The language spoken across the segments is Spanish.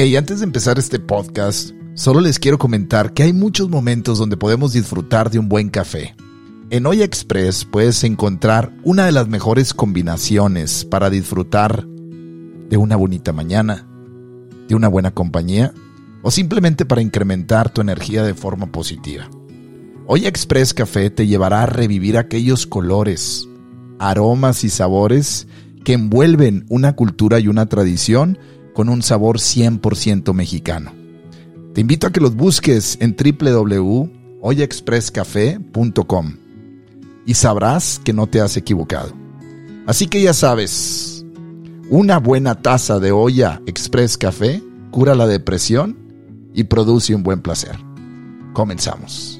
Antes de empezar este podcast, solo les quiero comentar que hay muchos momentos donde podemos disfrutar de un buen café. En Olla Express puedes encontrar una de las mejores combinaciones para disfrutar de una bonita mañana, de una buena compañía o simplemente para incrementar tu energía de forma positiva. Olla Express Café te llevará a revivir aquellos colores, aromas y sabores que envuelven una cultura y una tradición con un sabor 100% mexicano. Te invito a que los busques en www.oyaexpresscafé.com y sabrás que no te has equivocado. Así que ya sabes, una buena taza de olla Express Café cura la depresión y produce un buen placer. Comenzamos.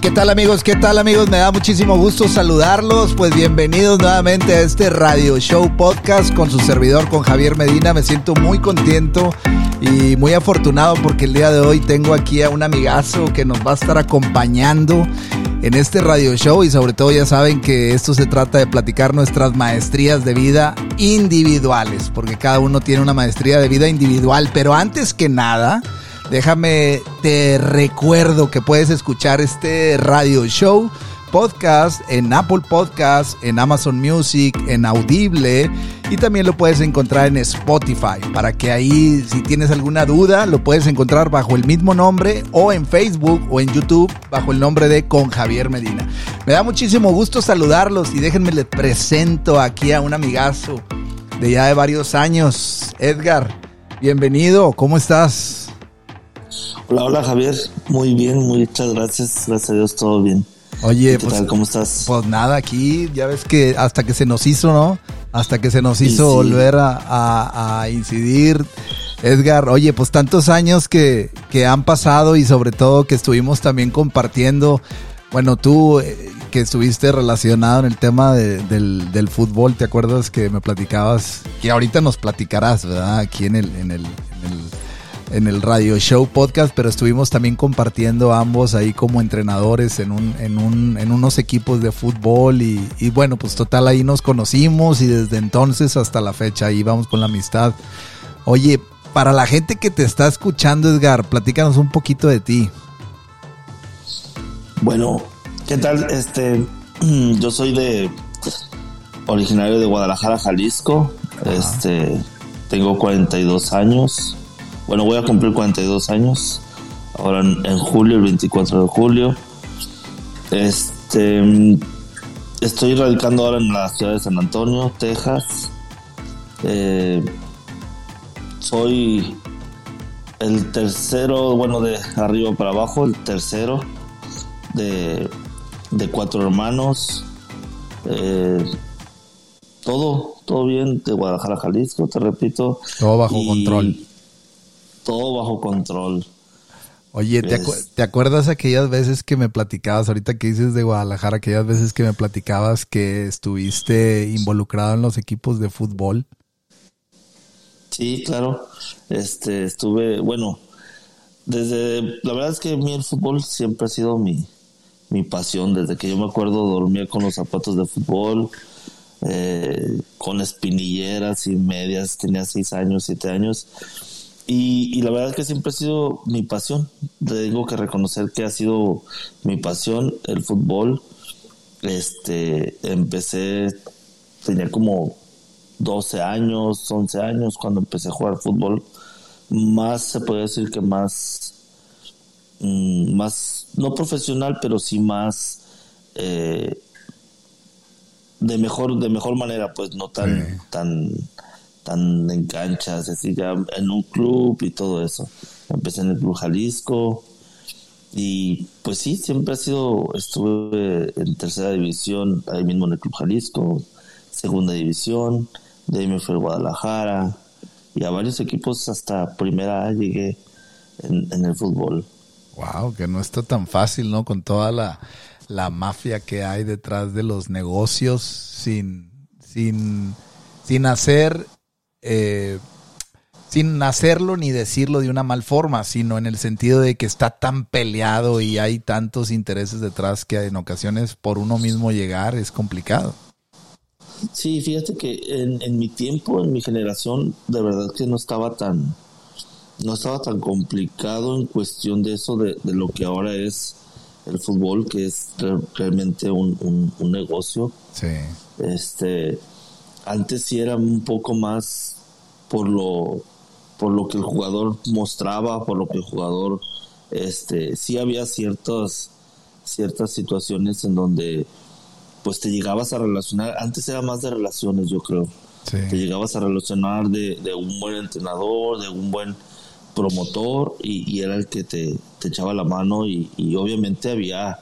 ¿Qué tal amigos? ¿Qué tal amigos? Me da muchísimo gusto saludarlos. Pues bienvenidos nuevamente a este Radio Show Podcast con su servidor, con Javier Medina. Me siento muy contento y muy afortunado porque el día de hoy tengo aquí a un amigazo que nos va a estar acompañando en este radio show y sobre todo ya saben que esto se trata de platicar nuestras maestrías de vida individuales, porque cada uno tiene una maestría de vida individual, pero antes que nada, Déjame, te recuerdo que puedes escuchar este radio show podcast en Apple Podcast, en Amazon Music, en Audible y también lo puedes encontrar en Spotify para que ahí si tienes alguna duda lo puedes encontrar bajo el mismo nombre o en Facebook o en YouTube bajo el nombre de Con Javier Medina. Me da muchísimo gusto saludarlos y déjenme les presento aquí a un amigazo de ya de varios años, Edgar. Bienvenido, ¿cómo estás? Hola, hola Javier, muy bien, muchas gracias, gracias a Dios, todo bien. Oye, ¿Qué pues, tal? ¿Cómo estás? Pues nada, aquí ya ves que hasta que se nos hizo, ¿no? Hasta que se nos hizo sí. volver a, a- a incidir. Edgar, oye, pues tantos años que, que han pasado y sobre todo que estuvimos también compartiendo, bueno, tú eh, que estuviste relacionado en el tema de- del, del fútbol, ¿te acuerdas que me platicabas? Que ahorita nos platicarás, ¿verdad? Aquí en el, en el, en el en el radio show podcast, pero estuvimos también compartiendo ambos ahí como entrenadores en un, en un, en unos equipos de fútbol y, y bueno, pues total ahí nos conocimos y desde entonces hasta la fecha ahí vamos con la amistad. Oye, para la gente que te está escuchando, Edgar, platícanos un poquito de ti. Bueno, ¿qué tal? Este, yo soy de originario de Guadalajara, Jalisco. Este, tengo 42 años. Bueno, voy a cumplir 42 años. Ahora en, en julio, el 24 de julio. Este, estoy radicando ahora en la ciudad de San Antonio, Texas. Eh, soy el tercero, bueno, de arriba para abajo, el tercero de, de cuatro hermanos. Eh, todo, todo bien de Guadalajara, Jalisco, te repito. Todo bajo Y control. Todo bajo control. Oye, ¿te, acu- Es- te acuerdas aquellas veces que me platicabas, ahorita que dices de Guadalajara, aquellas veces que me platicabas que estuviste involucrado en los equipos de fútbol? Sí, claro. Este, estuve, bueno, desde, la verdad es que a mí el fútbol siempre ha sido mi, mi pasión. Desde que yo me acuerdo dormía con los zapatos de fútbol, eh, con espinilleras y medias, tenía seis años, siete años. Y, y la verdad es que siempre ha sido mi pasión. Tengo que reconocer que ha sido mi pasión el fútbol. Este, empecé, tenía como 12 años, 11 años cuando empecé a jugar fútbol. Más se puede decir que más, mm, más, no profesional, pero sí más eh, de mejor, de mejor manera, pues no tan, Sí. tan, tan en canchas, así ya en un club y todo eso. Empecé en el Club Jalisco y pues sí, siempre ha sido, estuve en tercera división, ahí mismo en el Club Jalisco, segunda división, de ahí me fui a Guadalajara y a varios equipos hasta primera A llegué en, en el fútbol. Wow, que no está tan fácil, ¿no? Con toda la, la mafia que hay detrás de los negocios sin, sin, sin hacer, eh, sin hacerlo ni decirlo de una mal forma, sino en el sentido de que está tan peleado y hay tantos intereses detrás que en ocasiones por uno mismo llegar es complicado. Sí, fíjate que en, mi tiempo, en mi generación, de verdad que no estaba tan, no estaba tan complicado en cuestión de eso, de, lo que ahora es el fútbol, que es realmente un, un, negocio. Sí. Este, antes sí era un poco más por lo por lo que el jugador mostraba, por lo que el jugador, este, sí había ciertas, ciertas situaciones en donde pues te llegabas a relacionar, antes era más de relaciones yo creo, te llegabas a relacionar de, un buen entrenador, de un buen promotor y, era el que te, echaba la mano y, obviamente había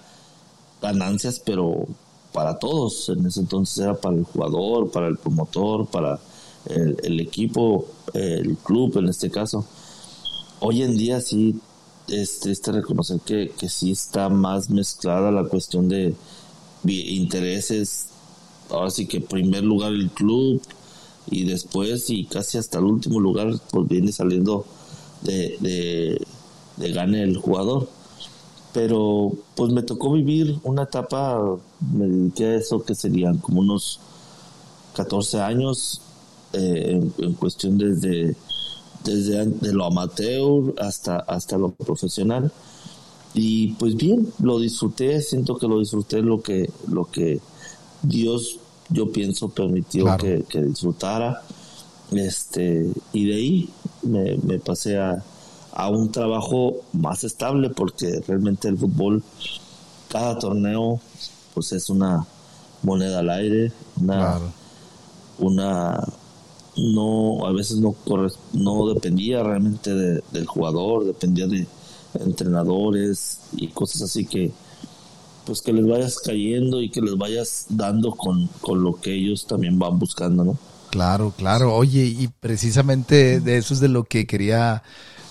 ganancias, pero para todos, en ese entonces era para el jugador, para el promotor, para el, equipo, el club en este caso. Hoy en día sí es triste reconocer que, que sí está más mezclada la cuestión de intereses. Ahora sí que primer lugar el club y después y casi hasta el último lugar pues viene saliendo de, de, de gane el jugador. Pero pues me tocó vivir una etapa, me dediqué a eso que serían como unos 14 años eh, en, cuestión desde, desde de lo amateur hasta, hasta lo profesional. Y pues bien, lo disfruté, siento que lo disfruté lo que, lo que Dios, yo pienso, permitió que, disfrutara. Este, y de ahí me, me pasé a, a un trabajo más estable porque realmente el fútbol, cada torneo, pues es una moneda al aire, una, una, no a veces no no dependía realmente del jugador dependía de entrenadores y cosas así que pues que les vayas cayendo y que les vayas dando con, con lo que ellos también van buscando no claro claro. Oye y precisamente de eso es de lo que quería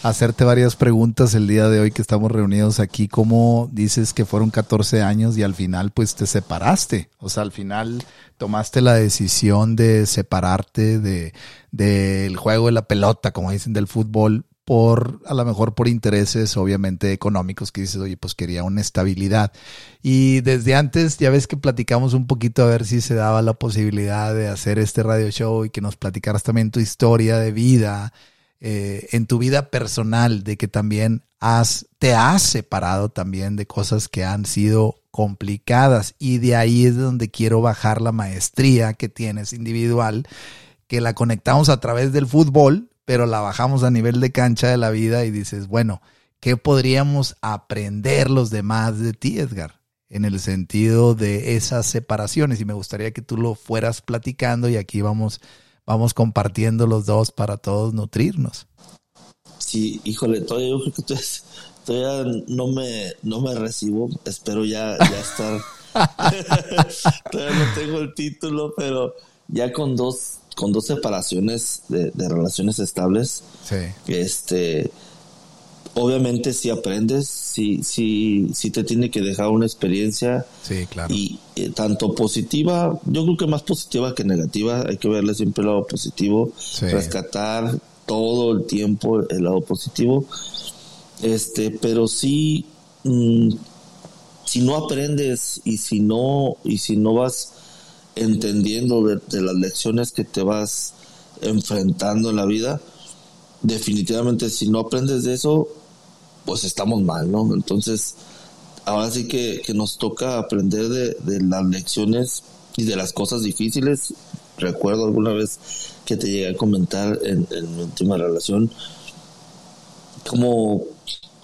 hacerte varias preguntas el día de hoy que estamos reunidos aquí. ¿Cómo dices que fueron 14 años y al final pues te separaste? O sea, al final tomaste la decisión de separarte de del juego de la pelota, como dicen, del fútbol por a lo mejor por intereses obviamente económicos que dices, oye, pues quería una estabilidad. Y desde antes ya ves que platicamos un poquito a ver si se daba la posibilidad de hacer este radio show y que nos platicaras también tu historia de vida eh, en tu vida personal, de que también te has separado también de cosas que han sido complicadas y de ahí es donde quiero bajar la maestría que tienes individual, que la conectamos a través del fútbol, pero la bajamos a nivel de cancha de la vida y dices, bueno, ¿qué podríamos aprender los demás de ti, Edgar? En el sentido de esas separaciones y me gustaría que tú lo fueras platicando y aquí vamos vamos compartiendo los dos para todos nutrirnos. Sí, híjole, todavía yo creo que todavía, no me no me recibo, espero ya, ya estar todavía no tengo el título, pero ya con dos con dos separaciones de, de relaciones estables. Sí. Este obviamente si aprendes, si, si, si te tiene que dejar una experiencia. Sí, claro. Y eh, tanto positiva, yo creo que más positiva que negativa, hay que verle siempre el lado positivo, rescatar todo el tiempo el lado positivo. Este, pero sí, mm, si no aprendes y si no, y si no vas entendiendo de las lecciones que te vas enfrentando en la vida, definitivamente si no aprendes de eso, pues estamos mal, ¿no? Entonces, ahora sí que, nos toca aprender de, las lecciones y de las cosas difíciles. Recuerdo alguna vez que te llegué a comentar en, mi última relación cómo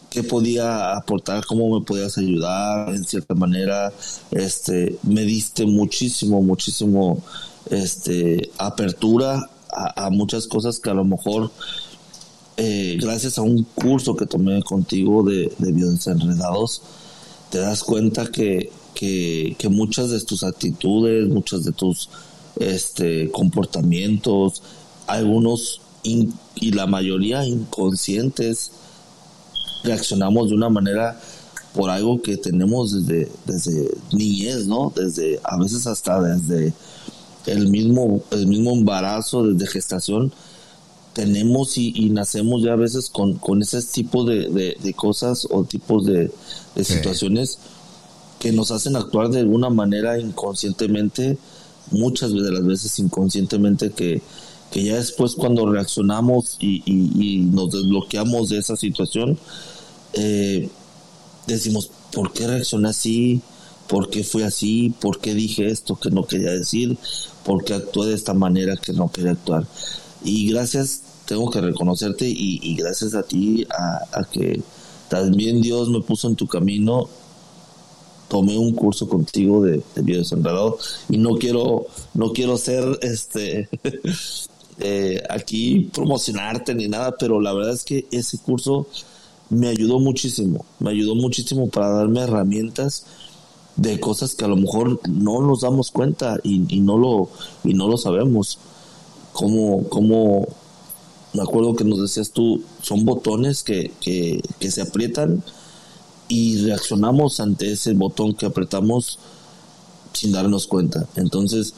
qué podía aportar, cómo me podías ayudar en cierta manera. Este, me diste muchísimo, muchísimo este, apertura a muchas cosas que a lo mejor eh, gracias a un curso que tomé contigo de, de enredados, te das cuenta que, que, muchas de tus actitudes, muchos de tus este, comportamientos, algunos y la mayoría inconscientes, reaccionamos de una manera por algo que tenemos desde, desde niñez, ¿no? Desde, a veces hasta desde el mismo, el mismo embarazo, desde gestación, tenemos y, nacemos ya a veces con, con ese tipo de, de, cosas o tipos de, situaciones que nos hacen actuar de alguna manera inconscientemente, muchas de las veces inconscientemente que, que ya después cuando reaccionamos y, y, nos desbloqueamos de esa situación, eh, decimos, ¿por qué reaccioné así? ¿Por qué fui así? ¿Por qué dije esto que no quería decir? ¿Por qué actué de esta manera que no quería actuar? Y gracias, tengo que reconocerte y, gracias a ti, a, que también Dios me puso en tu camino tomé un curso contigo de, de video y no quiero no quiero ser este Eh, aquí promocionarte ni nada, pero la verdad es que ese curso me ayudó muchísimo, me ayudó muchísimo para darme herramientas de cosas que a lo mejor no nos damos cuenta y, no lo y no lo sabemos. Como, como me acuerdo que nos decías tú, son botones que, que, se aprietan y reaccionamos ante ese botón que apretamos sin darnos cuenta. Entonces,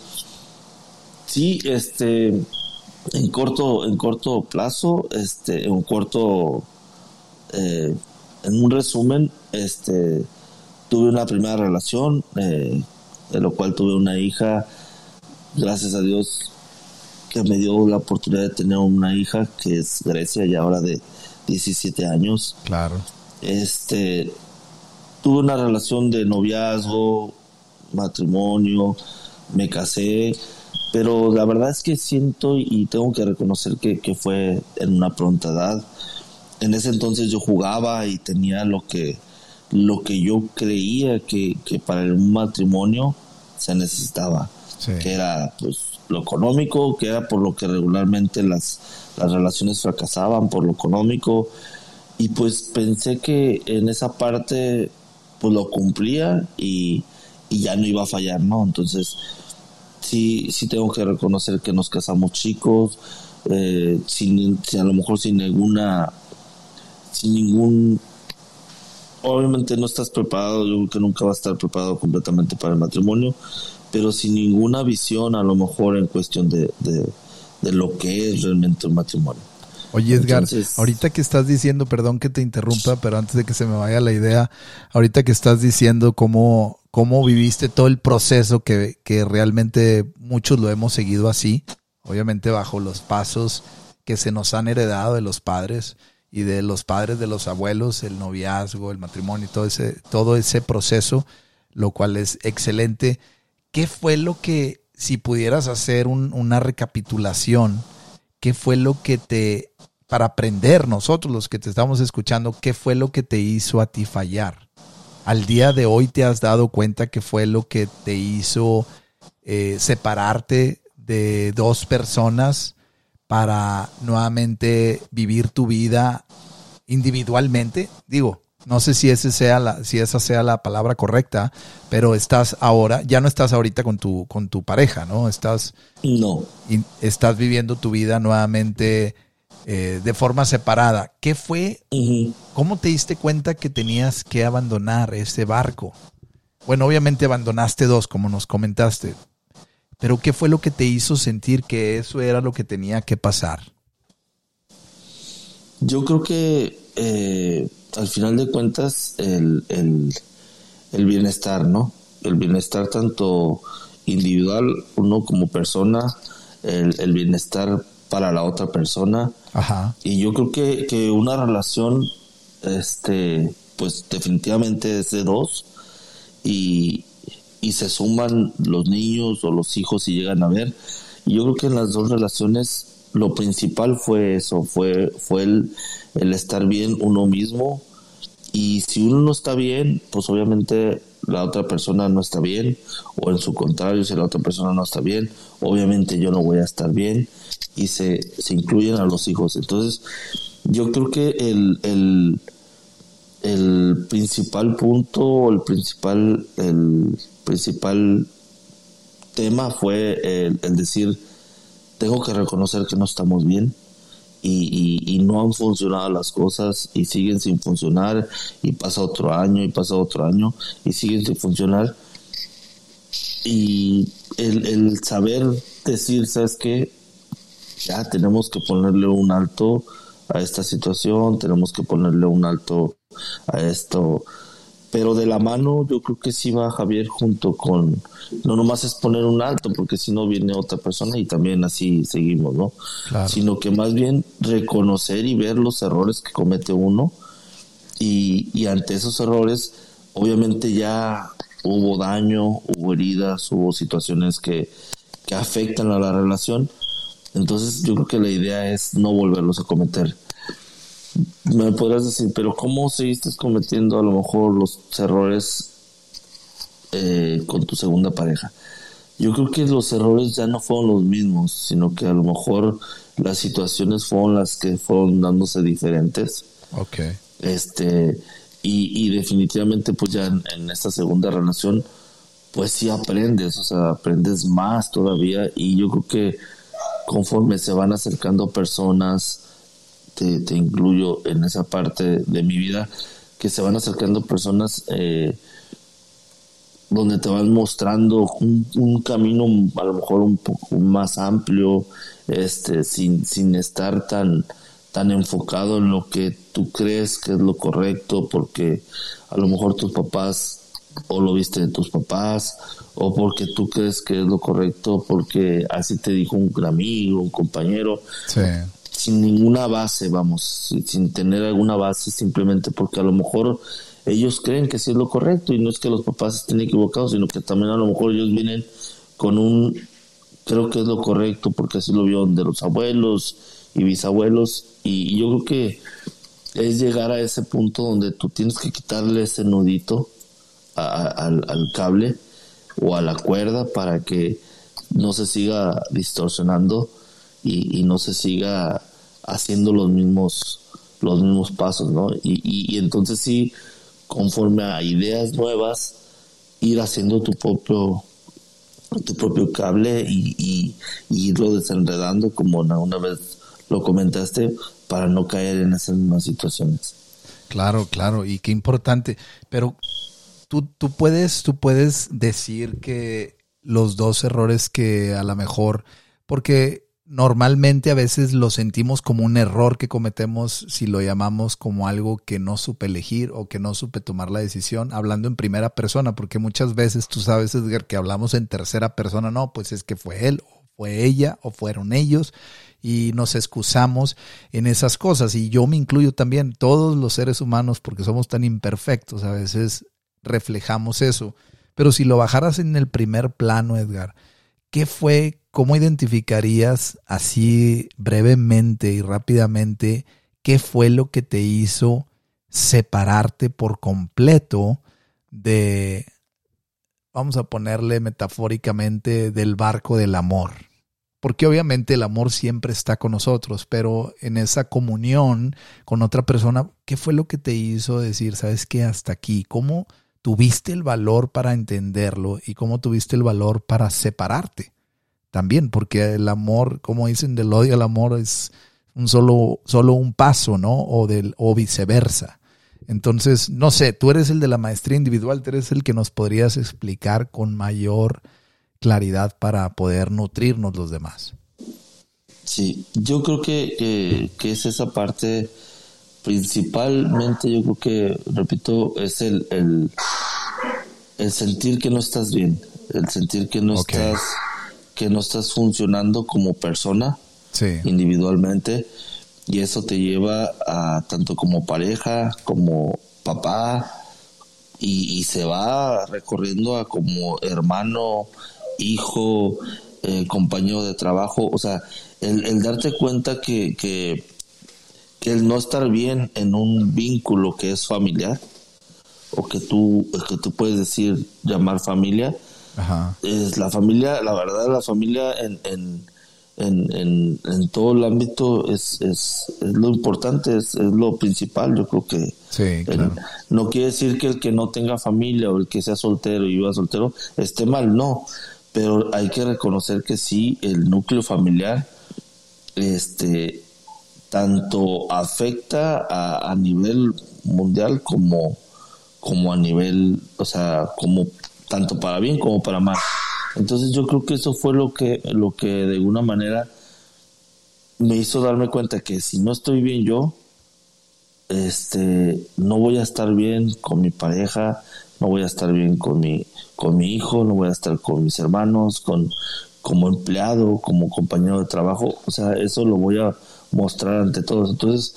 sí, este, en corto, en corto plazo, este, en corto, eh, en un resumen, este, tuve una primera relación, eh, de lo cual tuve una hija, gracias a Dios que me dio la oportunidad de tener una hija que es Grecia y ahora de 17 años. Claro. Este, tuve una relación de noviazgo, matrimonio, me casé, pero la verdad es que siento y tengo que reconocer que, fue en una pronta edad. En ese entonces yo jugaba y tenía lo que, lo que yo creía que, para un matrimonio se necesitaba, que era pues lo económico, que era por lo que regularmente las, las relaciones fracasaban, por lo económico, y pues pensé que en esa parte pues lo cumplía y, y ya no iba a fallar, ¿no? Entonces sí, sí tengo que reconocer que nos casamos chicos, eh, sin, a lo mejor sin ninguna, sin ningún, obviamente no estás preparado, yo creo que nunca vas a estar preparado completamente para el matrimonio, pero sin ninguna visión a lo mejor en cuestión de, de, lo que es realmente un matrimonio. Oye Edgar, ahorita que estás diciendo, perdón que te interrumpa, pero antes de que se me vaya la idea, ahorita que estás diciendo cómo, cómo viviste todo el proceso que, que realmente muchos lo hemos seguido así, obviamente bajo los pasos que se nos han heredado de los padres y de los padres de los abuelos, el noviazgo, el matrimonio, todo ese, todo ese proceso, lo cual es excelente. ¿Qué fue lo que, si pudieras hacer una recapitulación, qué fue lo que te, para aprender nosotros los que te estamos escuchando, qué fue lo que te hizo a ti fallar? al día de hoy te has dado cuenta que fue lo que te hizo eh, separarte de dos personas para nuevamente vivir tu vida individualmente? Digo, no sé si, ese sea la, si esa sea la palabra correcta, pero estás ahora, ya no estás ahorita con tu, con tu pareja, ¿no? Estás, no. estás viviendo tu vida nuevamente eh, de forma separada. ¿Qué fue? ¿Cómo te diste cuenta que tenías que abandonar ese barco? Bueno, obviamente abandonaste dos, como nos comentaste, pero ¿qué fue lo que te hizo sentir que eso era lo que tenía que pasar? Yo creo que eh, al final de cuentas el, el, bienestar, ¿no? El bienestar tanto individual, uno como persona, el, el bienestar para la otra persona. Ajá. Y yo creo que, que una relación, este, pues definitivamente es de dos y, y se suman los niños o los hijos si llegan a ver. Y yo creo que en las dos relaciones lo principal fue eso, fue, fue el, el estar bien uno mismo. Y si uno no está bien, pues obviamente la otra persona no está bien, o en su contrario, si la otra persona no está bien, obviamente yo no voy a estar bien y se, se incluyen a los hijos. Entonces, yo creo que el, el, el principal punto, el principal, el principal tema fue el, decir, tengo que reconocer que no estamos bien, y, no han funcionado las cosas y siguen sin funcionar y pasa otro año y pasa otro año y siguen sin funcionar. Y el, el saber decir, ¿sabes qué? ya tenemos que ponerle un alto a esta situación, tenemos que ponerle un alto a esto. Pero de la mano yo creo que sí va Javier junto con, no nomás es poner un alto, porque si no viene otra persona y también así seguimos, ¿no? Sino que más bien reconocer y ver los errores que comete uno y, y ante esos errores obviamente ya hubo daño, hubo heridas, hubo situaciones que, que afectan a la relación. Entonces yo creo que la idea es no volverlos a cometer. Me podrás decir, pero ¿cómo seguiste cometiendo a lo mejor los errores eh, con tu segunda pareja? Yo creo que los errores ya no fueron los mismos, sino que a lo mejor las situaciones fueron las que fueron dándose diferentes. Ok. Este, y, definitivamente pues ya en, esta segunda relación pues sí aprendes, o sea, aprendes más todavía y yo creo que conforme se van acercando personas, te, incluyo en esa parte de mi vida, que se van acercando personas eh, donde te van mostrando un, camino a lo mejor un poco más amplio, este, sin, sin estar tan tan enfocado en lo que tú crees que es lo correcto, porque a lo mejor tus papás o lo viste de tus papás, o porque tú crees que es lo correcto, porque así te dijo un amigo, un compañero, sin ninguna base, vamos, sin tener alguna base, simplemente porque a lo mejor ellos creen que sí es lo correcto y no es que los papás estén equivocados, sino que también a lo mejor ellos vienen con un, creo que es lo correcto, porque así lo vieron de los abuelos, y bisabuelos. Y yo creo que es llegar a ese punto donde tú tienes que quitarle ese nudito al, cable o a la cuerda para que no se siga distorsionando y, no se siga haciendo los mismos los mismos pasos, ¿no? Y, y, entonces sí, conforme a ideas nuevas, ir haciendo tu propio tu propio cable y, y, irlo desenredando como una, una vez lo comentaste, para no caer en esas mismas situaciones. Claro, claro, y qué importante. Pero tú, tú, puedes, tú puedes decir que los dos errores que a lo mejor, porque normalmente a veces lo sentimos como un error que cometemos si lo llamamos como algo que no supe elegir o que no supe tomar la decisión, hablando en primera persona, porque muchas veces tú sabes, Edgar, que hablamos en tercera persona, no, pues es que fue él o fue ella o fueron ellos y nos excusamos en esas cosas. Y yo me incluyo también, todos los seres humanos, porque somos tan imperfectos, a veces reflejamos eso. Pero si lo bajaras en el primer plano, Edgar, ¿qué fue, cómo identificarías así brevemente y rápidamente qué fue lo que te hizo separarte por completo de, vamos a ponerle metafóricamente, del barco del amor? porque obviamente el amor siempre está con nosotros, pero en esa comunión con otra persona, ¿qué fue lo que te hizo decir, sabes qué, hasta aquí? ¿Cómo tuviste el valor para entenderlo y cómo tuviste el valor para separarte? También, porque el amor, como dicen, del odio al amor es un solo, solo un paso, ¿no? O, del, o viceversa. Entonces, no sé, tú eres el de la maestría individual, tú eres el que nos podrías explicar con mayor claridad para poder nutrirnos los demás. Sí, yo creo que, que, es esa parte principalmente, yo creo que, repito, es el, el, el sentir que no estás bien, el sentir que no estás que no estás funcionando como persona individualmente y eso te lleva a tanto como pareja como papá y, y se va recorriendo a como hermano hijo, eh, compañero de trabajo, o sea, el, darte cuenta que, que, el no estar bien en un vínculo que es familiar, o que tú, que tú puedes decir, llamar familia, es la familia, la verdad, la familia en, en, en, en, todo el ámbito es, es, es lo importante, es, es, lo principal, yo creo que sí, no quiere decir que el que no tenga familia o el que sea soltero y viva soltero esté mal, no, pero hay que reconocer que sí, el núcleo familiar, este, tanto afecta a, a nivel mundial como, como a nivel, o sea, como tanto para bien como para mal. Entonces yo creo que eso fue lo que, lo que de alguna manera me hizo darme cuenta que si no estoy bien yo, este, no voy a estar bien con mi pareja, no voy a estar bien con mi, con mi hijo, no voy a estar con mis hermanos, con, como empleado, como compañero de trabajo, o sea, eso lo voy a mostrar ante todos. Entonces,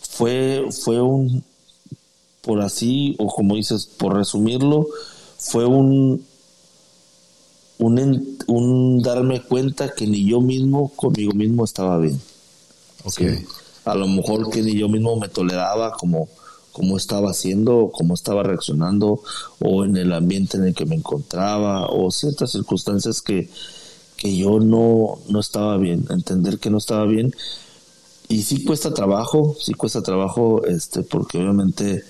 fue, fue un, por así, o como dices, por resumirlo, fue un, un, un darme cuenta que ni yo mismo, conmigo mismo estaba bien. Okay. A lo mejor que ni yo mismo me toleraba como, como estaba haciendo, como estaba reaccionando, o en el ambiente en el que me encontraba, o ciertas circunstancias que, que yo no, no estaba bien, entender que no estaba bien. Y sí cuesta trabajo, sí cuesta trabajo, este, porque obviamente,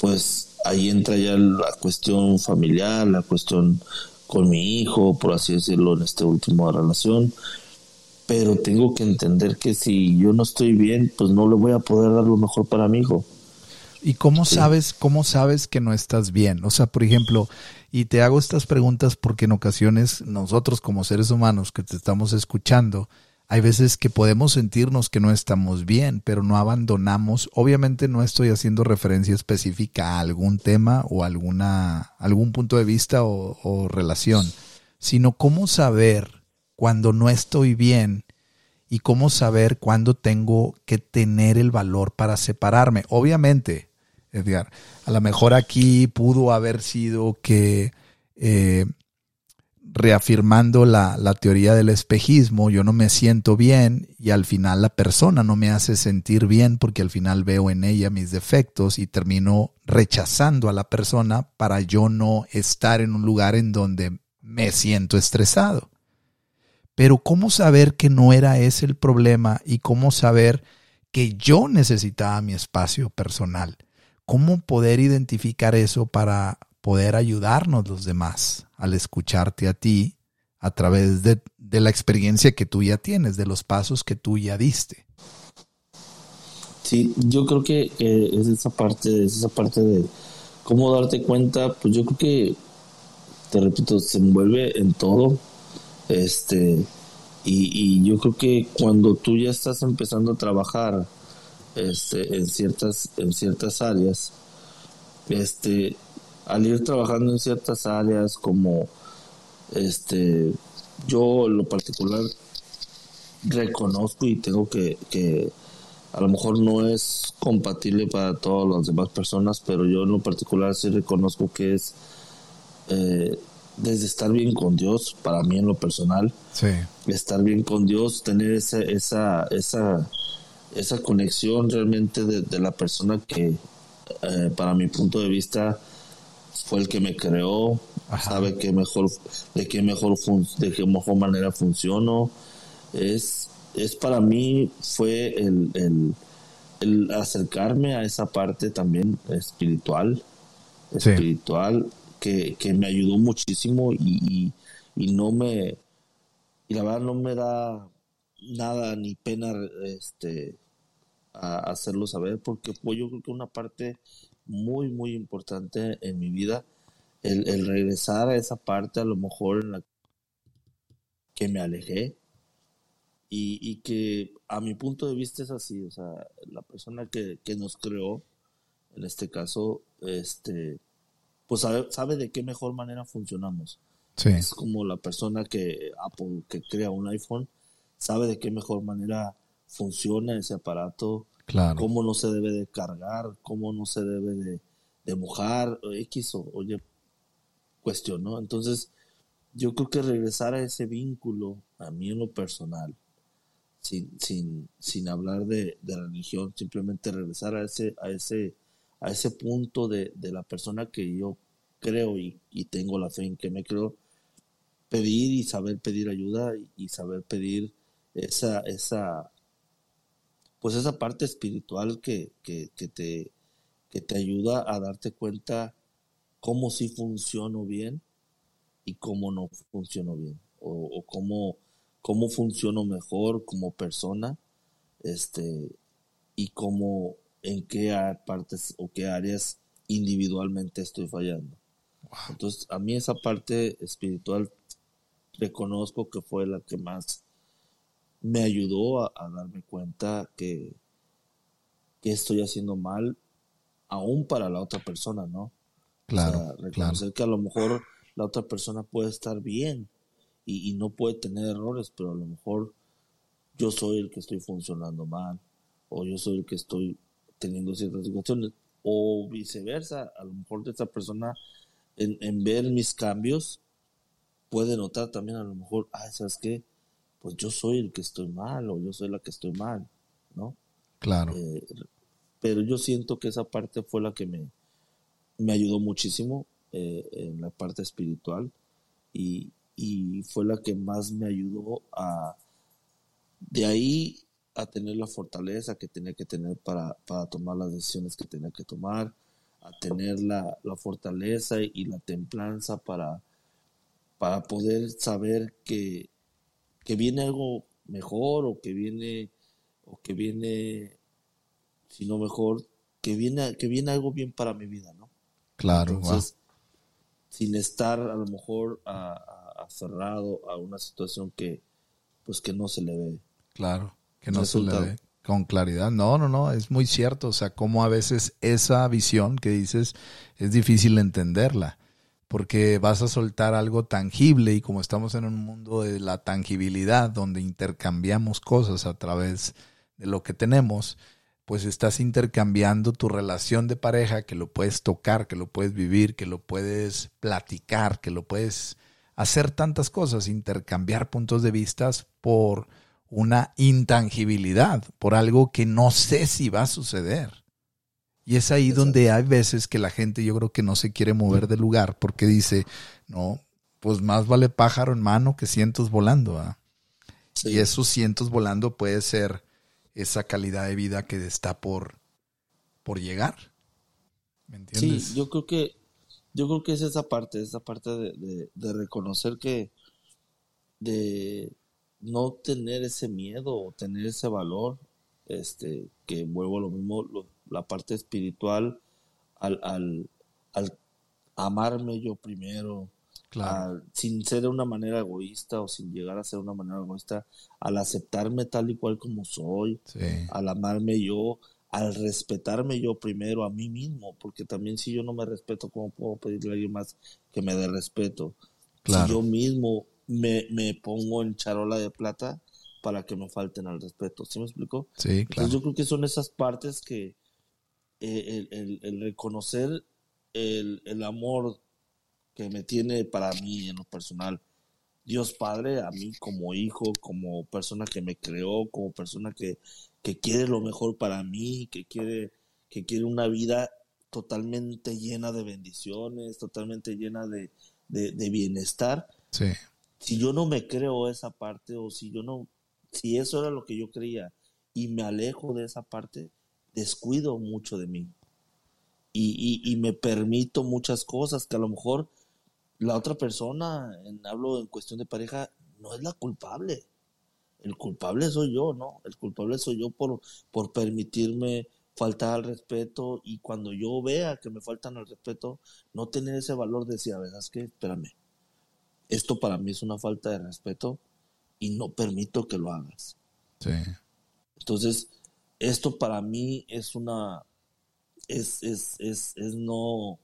pues ahí entra ya la cuestión familiar, la cuestión con mi hijo, por así decirlo, en esta última relación. Pero tengo que entender que si yo no estoy bien, pues no le voy a poder dar lo mejor para mi hijo. ¿Y cómo sabes, cómo sabes que no estás bien? O sea, por ejemplo, y te hago estas preguntas porque en ocasiones nosotros como seres humanos que te estamos escuchando, hay veces que podemos sentirnos que no estamos bien, pero no abandonamos. Obviamente no estoy haciendo referencia específica a algún tema o alguna, algún punto de vista o, relación, sino cómo saber cuando no estoy bien y cómo saber cuándo tengo que tener el valor para separarme. Obviamente, Edgar, a lo mejor aquí pudo haber sido que eh, reafirmando la, la, teoría del espejismo, yo no me siento bien y al final la persona no me hace sentir bien porque al final veo en ella mis defectos y termino rechazando a la persona para yo no estar en un lugar en donde me siento estresado. Pero ¿cómo saber que no era ese el problema y cómo saber que yo necesitaba mi espacio personal? ¿Cómo poder identificar eso para poder ayudarnos los demás al escucharte a ti a través de, de, la experiencia que tú ya tienes, de los pasos que tú ya diste. Sí, yo creo que es esa parte, es esa parte de cómo darte cuenta, pues yo creo que, te repito, se envuelve en todo, este, y, y yo creo que cuando tú ya estás empezando a trabajar, este, en ciertas, en ciertas áreas, este, al ir trabajando en ciertas áreas como este yo lo particular reconozco y tengo que, que a lo mejor no es compatible para todas las demás personas, pero yo en lo particular sí reconozco que es eh, desde estar bien con Dios, para mí en lo personal, estar bien con Dios, tener esa, esa, esa, esa conexión realmente de, la persona que, eh, para mi punto de vista, fue el que me creó, sabe que mejor, de qué mejor de qué mejor manera funciono. Es, es para mí fue el, el, el acercarme a esa parte también espiritual, espiritual, que, que, me ayudó muchísimo y, y, no me, y la verdad no me da nada ni pena este a hacerlo saber porque fue yo creo que una parte muy, muy importante en mi vida. El, regresar a esa parte, a lo mejor en la que me alejé. Y, que a mi punto de vista es así, o sea, la persona que, nos creó, en este caso, este, pues sabe, sabe de qué mejor manera funcionamos. Es como la persona que Apple, que crea un iPhone, sabe de qué mejor manera funciona ese aparato, cómo no se debe de cargar, cómo no se debe de, de mojar, X o oye, cuestión, ¿no? Entonces, yo creo que regresar a ese vínculo, a mí en lo personal, sin, sin, sin hablar de, religión, simplemente regresar a ese, a ese, a ese punto de, la persona que yo creo y, tengo la fe en que me creo, pedir y saber pedir ayuda y, y saber pedir esa, esa, pues esa parte espiritual que, que, te, que te ayuda a darte cuenta cómo sí funciono bien y cómo no funciono bien, o, cómo, cómo funciono mejor como persona, este, y cómo, en qué partes o qué áreas individualmente estoy fallando. Entonces, a mí esa parte espiritual reconozco que fue la que más me ayudó a, darme cuenta que, que estoy haciendo mal aún para la otra persona, ¿no? Claro. reconocer que a lo mejor la otra persona puede estar bien y, no puede tener errores, pero a lo mejor yo soy el que estoy funcionando mal o yo soy el que estoy teniendo ciertas situaciones o viceversa, a lo mejor de esta persona en, en ver mis cambios puede notar también a lo mejor, ah, ¿sabes qué? Pues yo soy el que estoy mal o yo soy la que estoy mal, ¿no? Claro. Eh, pero yo siento que esa parte fue la que me, me ayudó muchísimo eh, en la parte espiritual y, y fue la que más me ayudó a de ahí a tener la fortaleza que tenía que tener para, para tomar las decisiones que tenía que tomar, a tener la, la fortaleza y la templanza para, para poder saber que, que viene algo mejor o que viene o que viene si no mejor que viene que viene algo bien para mi vida no claro entonces sin estar a lo mejor aferrado a, una situación que pues que no se le ve. Claro que no se le ve. Con claridad. No no no es muy cierto. O sea como a veces esa visión que dices es difícil entenderla porque vas a soltar algo tangible y como estamos en un mundo de la tangibilidad donde intercambiamos cosas a través de lo que tenemos, pues estás intercambiando tu relación de pareja que lo puedes tocar, que lo puedes vivir, que lo puedes platicar, que lo puedes hacer tantas cosas, intercambiar puntos de vista por una intangibilidad, por algo que no sé si va a suceder. Y es ahí donde hay veces que la gente yo creo que no se quiere mover del lugar porque dice, no, pues más vale pájaro en mano que cientos volando. Y esos cientos volando puede ser esa calidad de vida que está por, por llegar. ¿Me entiendes? Sí, yo creo que, yo creo que es esa parte, esa parte de, de reconocer que, de no tener ese miedo o tener ese valor, este, que vuelvo a lo mismo, lo, la parte espiritual al, al, al amarme yo primero, sin ser de una manera egoísta o sin llegar a ser de una manera egoísta, al aceptarme tal y cual como soy, al amarme yo, al respetarme yo primero a mí mismo, porque también si yo no me respeto, ¿cómo puedo pedirle a alguien más que me dé respeto? Si yo mismo me, me pongo en charola de plata para que me falten al respeto, ¿sí me explico? Sí, claro. yo creo que son esas partes que, el, reconocer el, amor que me tiene para mí en lo personal. Dios Padre, a mí como hijo, como persona que me creó, como persona que, que quiere lo mejor para mí, que quiere, que quiere una vida totalmente llena de bendiciones, totalmente llena de, de, bienestar. Si yo no me creo esa parte o si yo no, si eso era lo que yo creía y me alejo de esa parte, descuido mucho de mí. Y, me permito muchas cosas que a lo mejor la otra persona, en, hablo en cuestión de pareja, no es la culpable. El culpable soy yo, ¿no? El culpable soy yo por, por permitirme faltar al respeto y cuando yo vea que me faltan al respeto, no tener ese valor de decir, a ver, es que, espérame, esto para mí es una falta de respeto y no permito que lo hagas. Sí. Entonces, esto para mí es una, es, es, es, es no,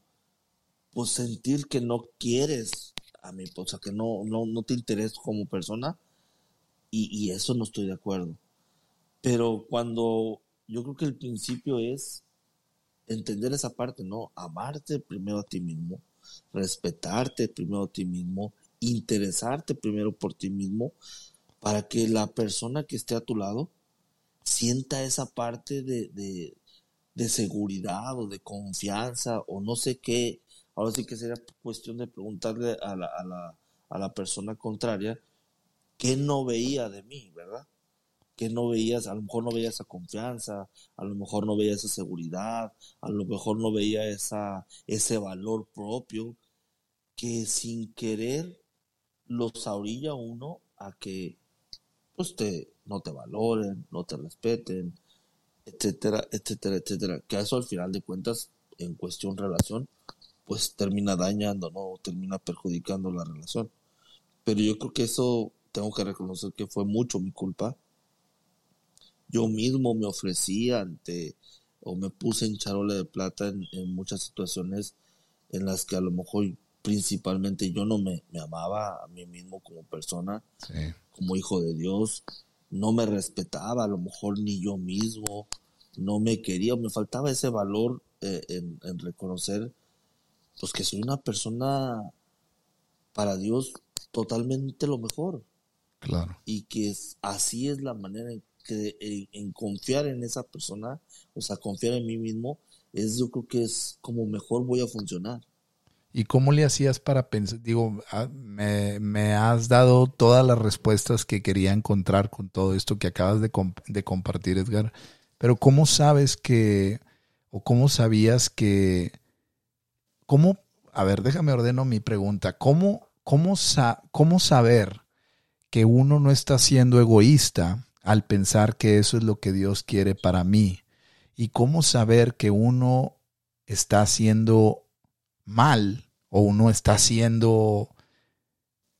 pues sentir que no quieres a mi esposa, que no, no, no te interesa como persona, y, y eso no estoy de acuerdo. Pero cuando yo creo que el principio es entender esa parte, ¿no? Amarte primero a ti mismo, respetarte primero a ti mismo, interesarte primero por ti mismo, para que la persona que esté a tu lado sienta esa parte de, de, seguridad o de confianza o no sé qué. Ahora sí que sería cuestión de preguntarle a la, a la, a la persona contraria qué no veía de mí, ¿verdad? que no veías, a lo mejor no veía esa confianza, a lo mejor no veía esa seguridad, a lo mejor no veía esa, ese valor propio, que sin querer los orilla uno a que pues te, no te valoren, no te respeten, etcétera, etcétera, etcétera. Que eso al final de cuentas, en cuestión relación, pues termina dañando, ¿no? Termina perjudicando la relación. Pero yo creo que eso tengo que reconocer que fue mucho mi culpa yo mismo me ofrecí ante o me puse en charola de plata en, muchas situaciones en las que a lo mejor principalmente yo no me, amaba a mí mismo como persona, como hijo de Dios, no me respetaba a lo mejor ni yo mismo, no me quería, me faltaba ese valor eh, en, en, reconocer pues que soy una persona para Dios totalmente lo mejor. Claro. Y que es, así es la manera en que en, confiar en esa persona, o sea, confiar en mí mismo, es yo creo que es como mejor voy a funcionar. ¿Y cómo le hacías para pensar? Digo, ah, me, me, has dado todas las respuestas que quería encontrar con todo esto que acabas de, de compartir, Edgar. Pero ¿cómo sabes que, o cómo sabías que, cómo, a ver, déjame ordeno mi pregunta, ¿cómo, cómo, cómo saber que uno no está siendo egoísta al pensar que eso es lo que Dios quiere para mí? ¿Y cómo saber que uno está haciendo mal o uno está siendo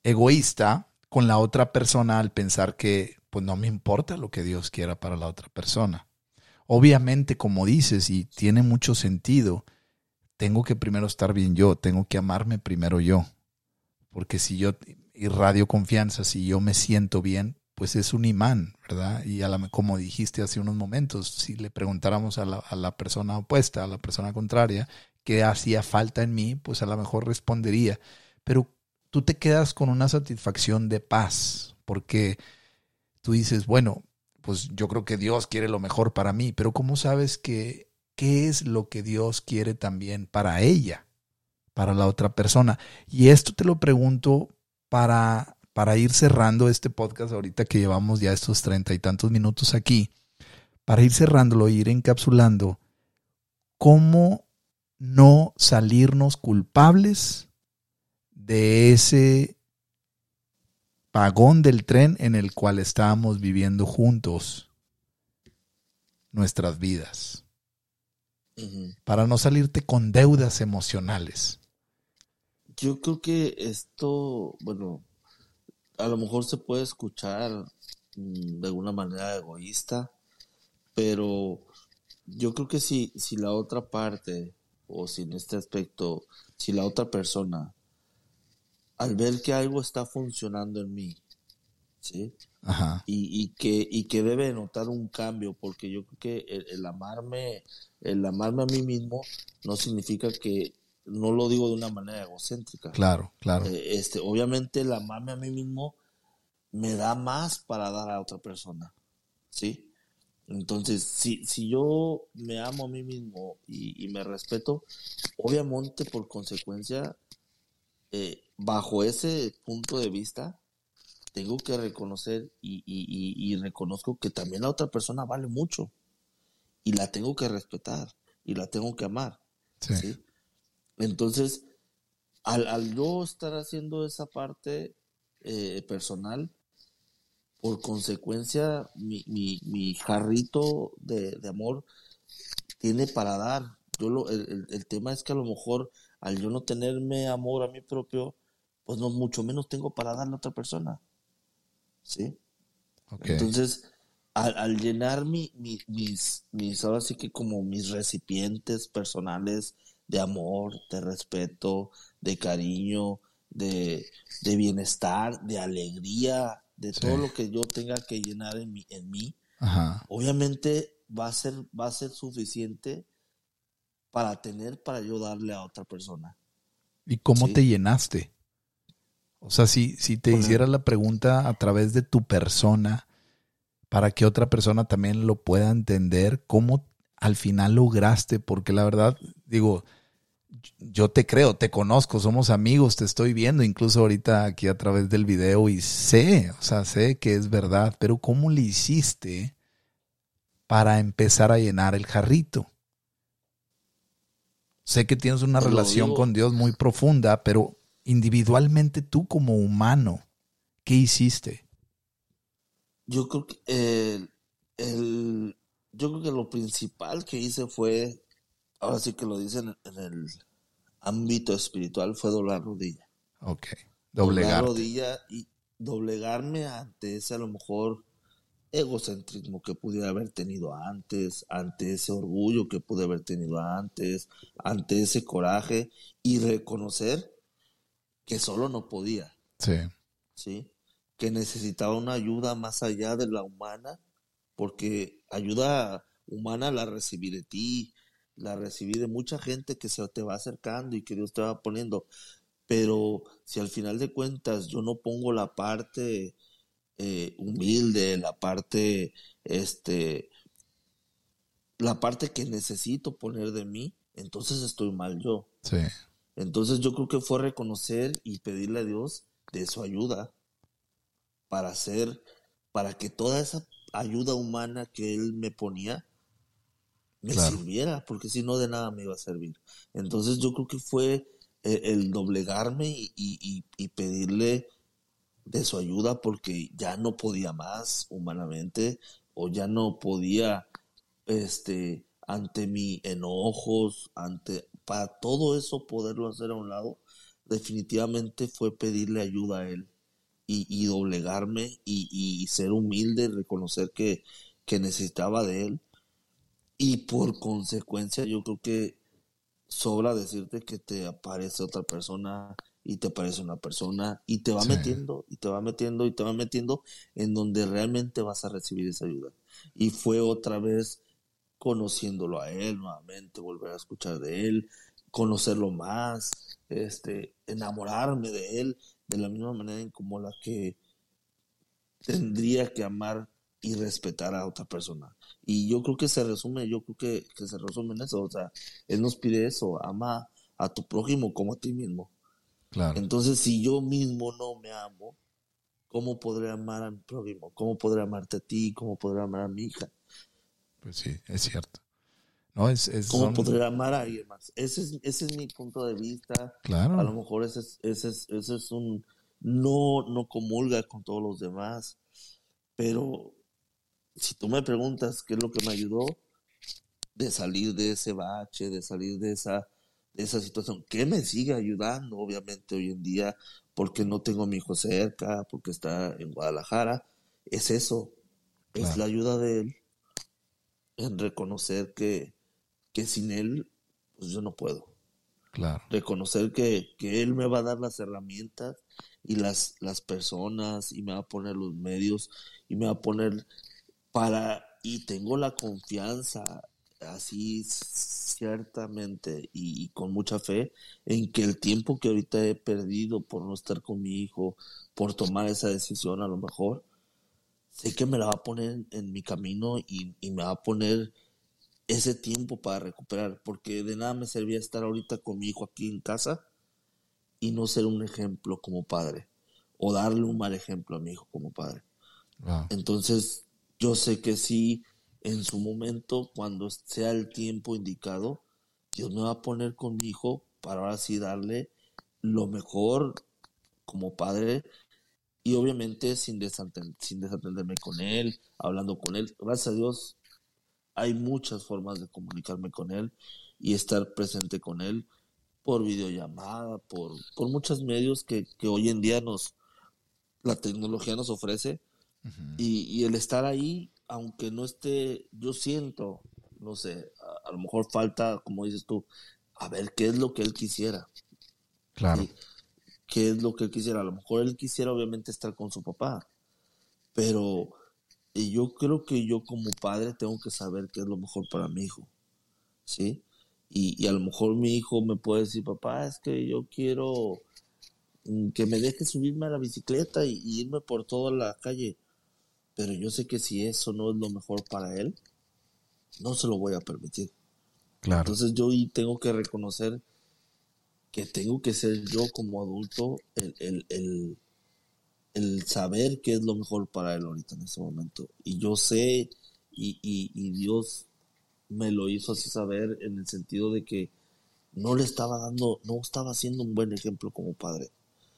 egoísta con la otra persona al pensar que pues no me importa lo que Dios quiera para la otra persona? Obviamente, como dices, y tiene mucho sentido, tengo que primero estar bien yo, tengo que amarme primero yo. Porque si yo irradio confianza, si yo me siento bien, pues es un imán, ¿verdad? Y como dijiste hace unos momentos, si le preguntáramos a la, a la persona opuesta, a la persona contraria, qué hacía falta en mí, pues a lo mejor respondería. Pero tú te quedas con una satisfacción de paz, porque tú dices, bueno, pues yo creo que Dios quiere lo mejor para mí, pero ¿cómo sabes que qué es lo que Dios quiere también para ella, para la otra persona? Y esto te lo pregunto para para ir cerrando este podcast ahorita que llevamos ya estos treinta y tantos minutos aquí, para ir cerrándolo, ir encapsulando, cómo no salirnos culpables de ese vagón del tren en el cual estábamos viviendo juntos nuestras vidas. Para no salirte con deudas emocionales. Yo creo que esto, bueno, a lo mejor se puede escuchar mm, de alguna manera egoísta, pero yo creo que si, si la otra parte, o si en este aspecto, si la otra persona, al ver que algo está funcionando en mí, ¿sí? Y, y, que, y que debe notar un cambio, porque yo creo que el, amarme, el amarme a mí mismo no significa que no lo digo de una manera egocéntrica. Claro, claro. Eh, este, obviamente el amarme a mí mismo me da más para dar a otra persona, ¿sí? Entonces, si, si yo me amo a mí mismo y, me respeto, obviamente por consecuencia, eh, bajo ese punto de vista, tengo que reconocer y, y, reconozco que también la otra persona vale mucho y la tengo que respetar y la tengo que amar. ¿sí? Entonces, al, al, yo estar haciendo esa parte eh, personal, por consecuencia, mi, mi, mi jarrito de, de, amor tiene para dar. Yo lo, el, el, tema es que a lo mejor al yo no tenerme amor a mí propio, pues no mucho menos tengo para darle a otra persona. ¿Sí? Entonces, al, al llenar mi, mi, mis, mis, ahora sí que como mis recipientes personales de amor, de respeto, de cariño, de, bienestar, de alegría, de todo lo que yo tenga que llenar en mí, en mí obviamente va a ser, va a ser suficiente para tener para yo darle a otra persona. ¿Y cómo te llenaste? O sea, si, si te hiciera la pregunta a través de tu persona, para que otra persona también lo pueda entender, ¿cómo al final lograste? Porque la verdad, digo, yo te creo, te conozco, somos amigos, te estoy viendo incluso ahorita aquí a través del video y sé, o sea, sé que es verdad, pero ¿cómo le hiciste para empezar a llenar el jarrito? Sé que tienes una relación con Dios muy profunda, pero individualmente tú como humano, ¿qué hiciste? Yo creo que el, yo creo que lo principal que hice fue ahora sí que lo dicen en el ámbito espiritual, fue doblar rodilla. Ok. Doblegar rodilla y doblegarme ante ese a lo mejor egocentrismo que pudiera haber tenido antes, ante ese orgullo que pude haber tenido antes, ante ese coraje y reconocer que solo no podía. Sí. ¿Sí? Que necesitaba una ayuda más allá de la humana, porque ayuda humana la recibí de ti, la recibí de mucha gente que se te va acercando y que Dios te va poniendo. Pero si al final de cuentas yo no pongo la parte eh, humilde, la parte, este, la parte que necesito poner de mí, entonces estoy mal yo. Sí. Entonces yo creo que fue reconocer y pedirle a Dios de su ayuda para hacer, para que toda esa ayuda humana que Él me ponía me sirviera, porque si no de nada me iba a servir. Entonces yo creo que fue eh, el, doblegarme y, y, y pedirle de su ayuda porque ya no podía más humanamente o ya no podía este ante mi enojos ante para todo eso poderlo hacer a un lado definitivamente fue pedirle ayuda a él y, y doblegarme y, y, ser humilde reconocer que, que necesitaba de él y por consecuencia yo creo que sobra decirte que te aparece otra persona y te parece una persona y te va metiendo y te va metiendo y te va metiendo en donde realmente vas a recibir esa ayuda. Y fue otra vez conociéndolo a él nuevamente, volver a escuchar de él, conocerlo más, este, enamorarme de él de la misma manera en como la que tendría que amar y respetar a otra persona. Y yo creo que se resume, yo creo que, que se resume en eso, o sea, él nos pide eso, ama a tu prójimo como a ti mismo. Entonces, si yo mismo no me amo, ¿cómo podré amar a mi prójimo? ¿Cómo podré amarte a ti? ¿Cómo podré amar a mi hija? Pues sí, es cierto. No, es, ¿Cómo podré amar a alguien más? Ese es, ese es mi punto de vista. Claro. A lo mejor ese es, ese es, ese es un... No, no comulga con todos los demás. Pero si tú me preguntas qué es lo que me ayudó de salir de ese bache, de salir de esa esa situación, que me sigue ayudando, obviamente, hoy en día, porque no tengo a mi hijo cerca, porque está en Guadalajara, es eso, es la ayuda de él en reconocer que, que sin él, pues yo no puedo. Claro. Reconocer que, que él me va a dar las herramientas y las, las personas y me va a poner los medios y me va a poner para, y tengo la confianza así ciertamente y, con mucha fe en que el tiempo que ahorita he perdido por no estar con mi hijo, por tomar esa decisión a lo mejor, sé que me la va a poner en mi camino y, me va a poner ese tiempo para recuperar, porque de nada me servía estar ahorita con mi hijo aquí en casa y no ser un ejemplo como padre, o darle un mal ejemplo a mi hijo como padre. Entonces, yo sé que sí en su momento, cuando sea el tiempo indicado, Dios me va a poner con mi hijo para ahora sí darle lo mejor como padre y obviamente sin, sin desatenderme con él, hablando con él. Gracias a Dios hay muchas formas de comunicarme con él y estar presente con él por videollamada, por, por muchos medios que, que hoy en día nos la tecnología nos ofrece y, y, el estar ahí aunque no esté, yo siento, no sé, a, lo mejor falta, como dices tú, a ver qué es lo que él quisiera. Claro. ¿Qué es lo que él quisiera? A lo mejor él quisiera obviamente estar con su papá, pero yo creo que yo como padre tengo que saber qué es lo mejor para mi hijo, ¿sí? Y, y a lo mejor mi hijo me puede decir, papá, es que yo quiero mm, que me deje subirme a la bicicleta y irme por toda la calle pero yo sé que si eso no es lo mejor para él, no se lo voy a permitir. Claro. Entonces yo tengo que reconocer que tengo que ser yo como adulto el, el, el, el, saber qué es lo mejor para él ahorita en este momento. Y yo sé, y, y, y Dios me lo hizo así saber en el sentido de que no le estaba dando, no estaba haciendo un buen ejemplo como padre.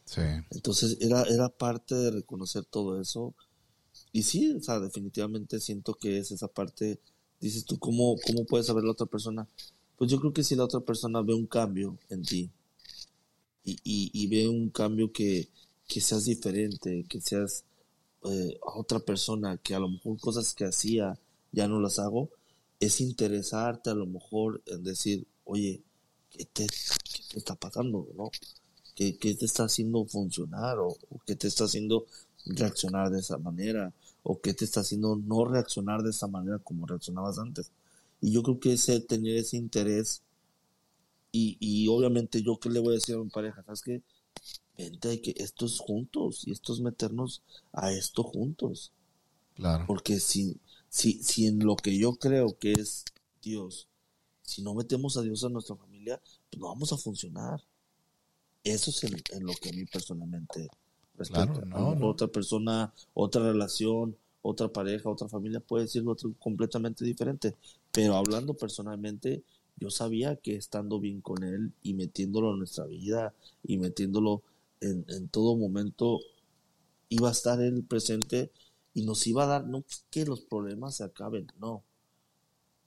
Sí. Entonces era, era parte de reconocer todo eso y sí, o sea, definitivamente siento que es esa parte, dices tú, ¿cómo, cómo puedes saber la otra persona? Pues yo creo que si la otra persona ve un cambio en ti y, y, ve un cambio que, que seas diferente, que seas eh, otra persona que a lo mejor cosas que hacía ya no las hago, es interesarte a lo mejor en decir, oye, ¿qué te, está pasando? ¿no? ¿Qué, te está haciendo funcionar? ¿O, qué te está haciendo reaccionar de esa manera? ¿O qué te está haciendo no reaccionar de esa manera como reaccionabas antes? Y yo creo que ese tener ese interés y, y obviamente yo qué le voy a decir a mi pareja, ¿sabes qué? Vente, hay que esto es juntos y esto es meternos a esto juntos. Claro. Porque si, si, si en lo que yo creo que es Dios, si no metemos a Dios a nuestra familia, pues no vamos a funcionar. Eso es en, lo que a mí personalmente respecta. Otra persona, otra relación, otra pareja, otra familia puede otro completamente diferente. Pero hablando personalmente, yo sabía que estando bien con él y metiéndolo en nuestra vida y metiéndolo en, en todo momento, iba a estar él presente y nos iba a dar, no que los problemas se acaben, no,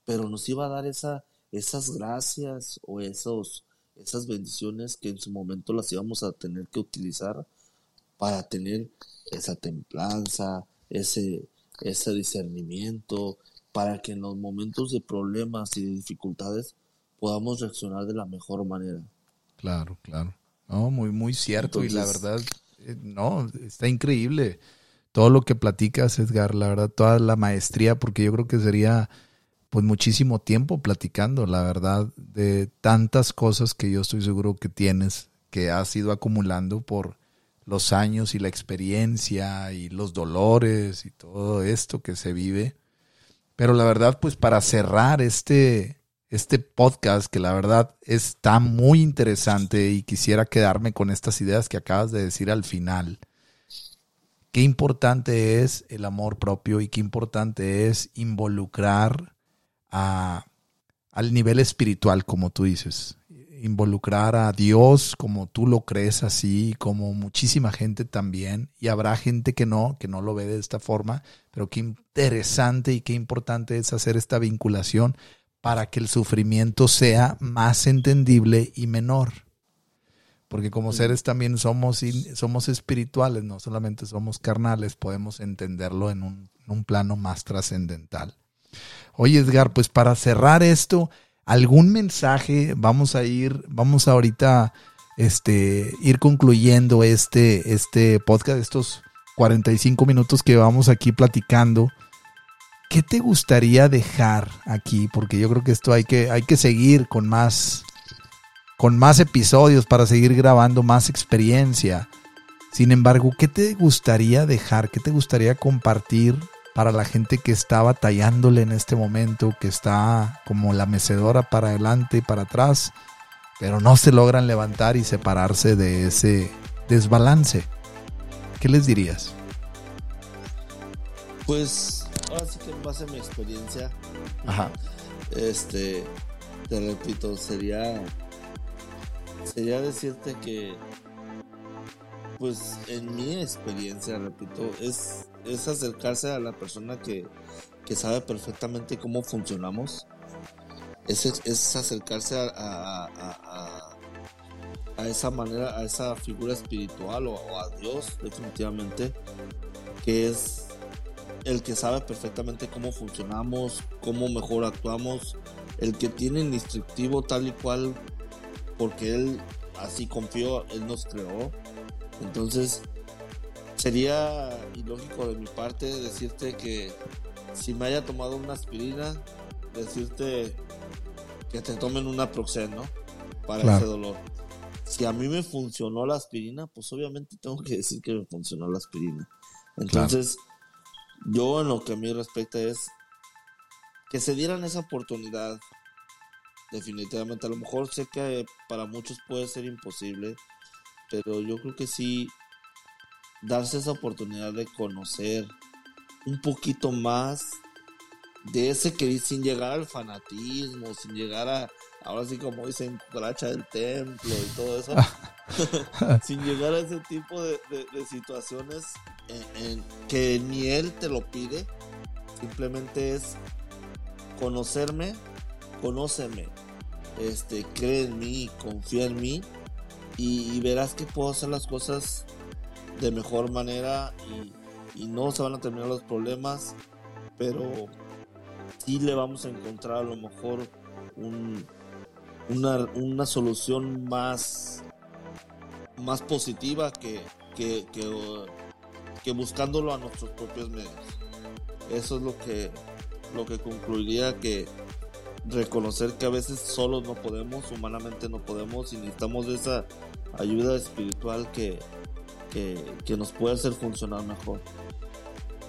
pero nos iba a dar esa, esas gracias o esos, esas bendiciones que en su momento las íbamos a tener que utilizar para tener esa templanza, ese, ese discernimiento, para que en los momentos de problemas y de dificultades podamos reaccionar de la mejor manera. Claro, claro. No, muy, muy cierto. y la verdad, eh, no, está increíble todo lo que platicas, Edgar, la verdad, toda la maestría, porque yo creo que sería pues muchísimo tiempo platicando, la verdad, de tantas cosas que yo estoy seguro que tienes, que has ido acumulando por los años y la experiencia y los dolores y todo esto que se vive. Pero la verdad, pues para cerrar este, este podcast, que la verdad está muy interesante y quisiera quedarme con estas ideas que acabas de decir al final qué importante es el amor propio y qué importante es involucrar a, al nivel espiritual, como tú dices. Involucrar a Dios como tú lo crees así, como muchísima gente también, y habrá gente que no, que no lo ve de esta forma, pero qué interesante y qué importante es hacer esta vinculación para que el sufrimiento sea más entendible y menor porque como seres también somos, somos espirituales, no solamente somos carnales, podemos entenderlo en un, plano más trascendental. Oye, Edgar, pues para cerrar esto, algún mensaje, vamos a ir, vamos ahorita este, ir concluyendo este, este podcast, estos 45 minutos que vamos aquí platicando. ¿Qué te gustaría dejar aquí? Porque yo creo que esto hay que, hay que seguir con más, con más episodios para seguir grabando más experiencia. Sin embargo, ¿qué te gustaría dejar? ¿Qué te gustaría compartir para la gente que está batallándole en este momento, que está como la mecedora para adelante y para atrás, pero no se logran levantar y separarse de ese desbalance? ¿Qué les dirías? Pues, ahora sí que en base a mi experiencia, Ajá. este, te repito, sería sería decirte que, pues en mi experiencia, repito, es, es acercarse a la persona que, que sabe perfectamente cómo funcionamos. Es, es acercarse a, a, a, esa manera, a esa figura espiritual o, a Dios, definitivamente, que es el que sabe perfectamente cómo funcionamos, cómo mejor actuamos, el que tiene el instructivo tal y cual porque Él así confió, Él nos creó. Entonces, sería ilógico de mi parte decirte que si me haya tomado una aspirina, decirte que te tomen una Proxen, ¿no? Para ese dolor. Si a mí me funcionó la aspirina, pues obviamente tengo que decir que me funcionó la aspirina. Entonces, yo en lo que a mí respecta es que se dieran esa oportunidad definitivamente. A lo mejor sé que para muchos puede ser imposible, pero yo creo que sí darse esa oportunidad de conocer un poquito más de ese que sin llegar al fanatismo, sin llegar a, ahora sí como dicen, cracha del templo y todo eso, sin llegar a ese tipo de, situaciones en, que ni él te lo pide, simplemente es conocerme, conóceme, este, cree en mí, confía en mí y, verás que puedo hacer las cosas de mejor manera y, y no se van a terminar los problemas, pero sí le vamos a encontrar a lo mejor una, una solución más, más positiva que, que, que, buscándolo a nuestros propios medios. Eso es lo que, lo que concluiría que reconocer que a veces solos no podemos, humanamente no podemos y necesitamos esa ayuda espiritual que, que, nos puede hacer funcionar mejor.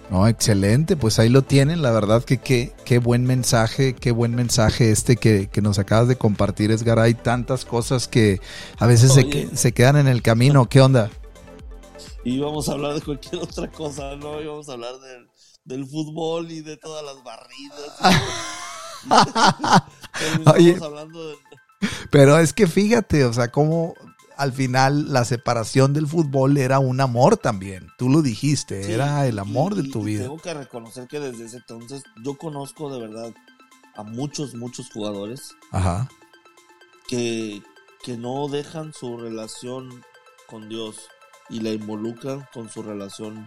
No, excelente, pues ahí lo tienen, la verdad que qué, qué buen mensaje, qué buen mensaje este que, nos acabas de compartir, Edgar. Hay tantas cosas que a veces se, se, quedan en el camino, ¿qué onda? Y vamos a hablar de cualquier otra cosa, ¿no? Íbamos a hablar del, del fútbol y de todas las barridas. Oye, Pero es que fíjate, o sea, cómo al final la separación del fútbol era un amor también. Tú lo dijiste, era el amor de tu vida. Tengo que reconocer que desde ese entonces yo conozco de verdad a muchos, muchos jugadores Ajá. Que, que no dejan su relación con Dios y la involucran con su relación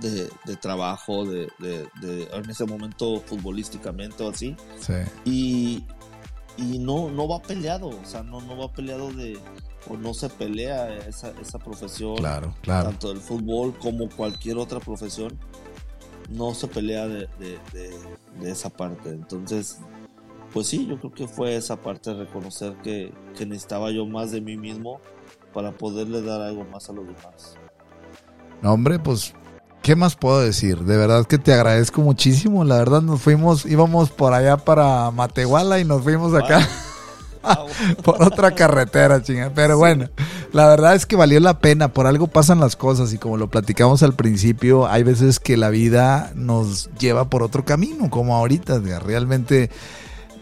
de, trabajo, de, en ese momento futbolísticamente o así. Sí. Y, y no, no va peleado, o sea, no, no va peleado de, o no se pelea esa, esa profesión, claro, claro. tanto del fútbol como cualquier otra profesión, no se pelea de, esa parte. Entonces, pues sí, yo creo que fue esa parte de reconocer que, que necesitaba yo más de mí mismo para poderle dar algo más a los demás. No, hombre, pues ¿Qué más puedo decir? De verdad que te agradezco muchísimo. La verdad nos fuimos, íbamos por allá para Matehuala y nos fuimos acá. por otra carretera, chinga. Pero bueno, la verdad es que valió la pena. Por algo pasan las cosas y como lo platicamos al principio, hay veces que la vida nos lleva por otro camino, como ahorita. Realmente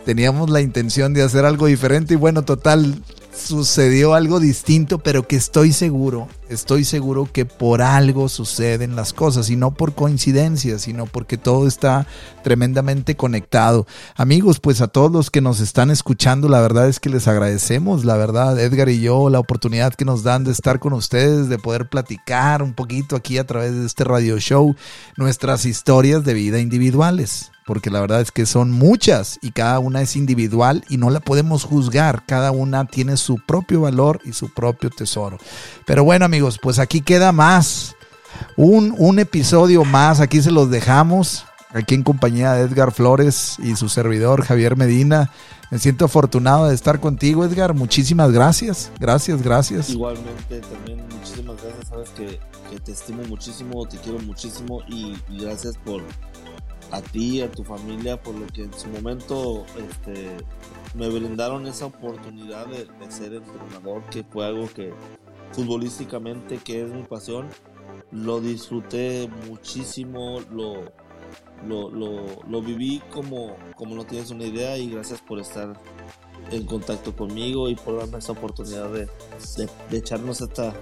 teníamos la intención de hacer algo diferente y bueno, total, sucedió algo distinto, pero que estoy seguro, estoy seguro que por algo suceden las cosas y no por coincidencia, sino porque todo está tremendamente conectado. Amigos, pues a todos los que nos están escuchando, la verdad es que les agradecemos, la verdad, Edgar y yo, la oportunidad que nos dan de estar con ustedes, de poder platicar un poquito aquí a través de este radio show, nuestras historias de vida individuales porque la verdad es que son muchas y cada una es individual y no la podemos juzgar, cada una tiene su propio valor y su propio tesoro. Pero bueno amigos, pues aquí queda más, un, un episodio más, aquí se los dejamos, aquí en compañía de Edgar Flores y su servidor Javier Medina. Me siento afortunado de estar contigo, Edgar. Muchísimas gracias. Gracias, gracias. Igualmente, también muchísimas gracias. Sabes que, te estimo muchísimo, te quiero muchísimo y gracias por, a ti, a tu familia, por lo que en su momento este, me brindaron esa oportunidad de, ser entrenador, que fue algo que futbolísticamente, que es mi pasión, lo disfruté muchísimo, lo, lo, viví como, como no tienes una idea y gracias por estar en contacto conmigo y por darme esa oportunidad de, de echarnos esta,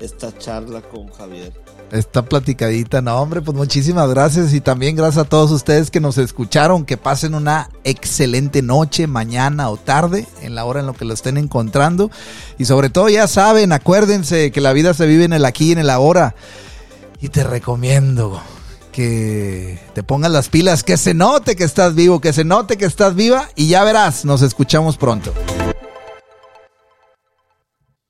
esta charla con Javier. Esta platicadita, no hombre, pues muchísimas gracias y también gracias a todos ustedes que nos escucharon, que pasen una excelente noche, mañana o tarde, en la hora en lo que lo estén encontrando y sobre todo ya saben, acuérdense que la vida se vive en el aquí y en el ahora y te recomiendo que te pongas las pilas, que se note que estás vivo, que se note que estás viva y ya verás, nos escuchamos pronto.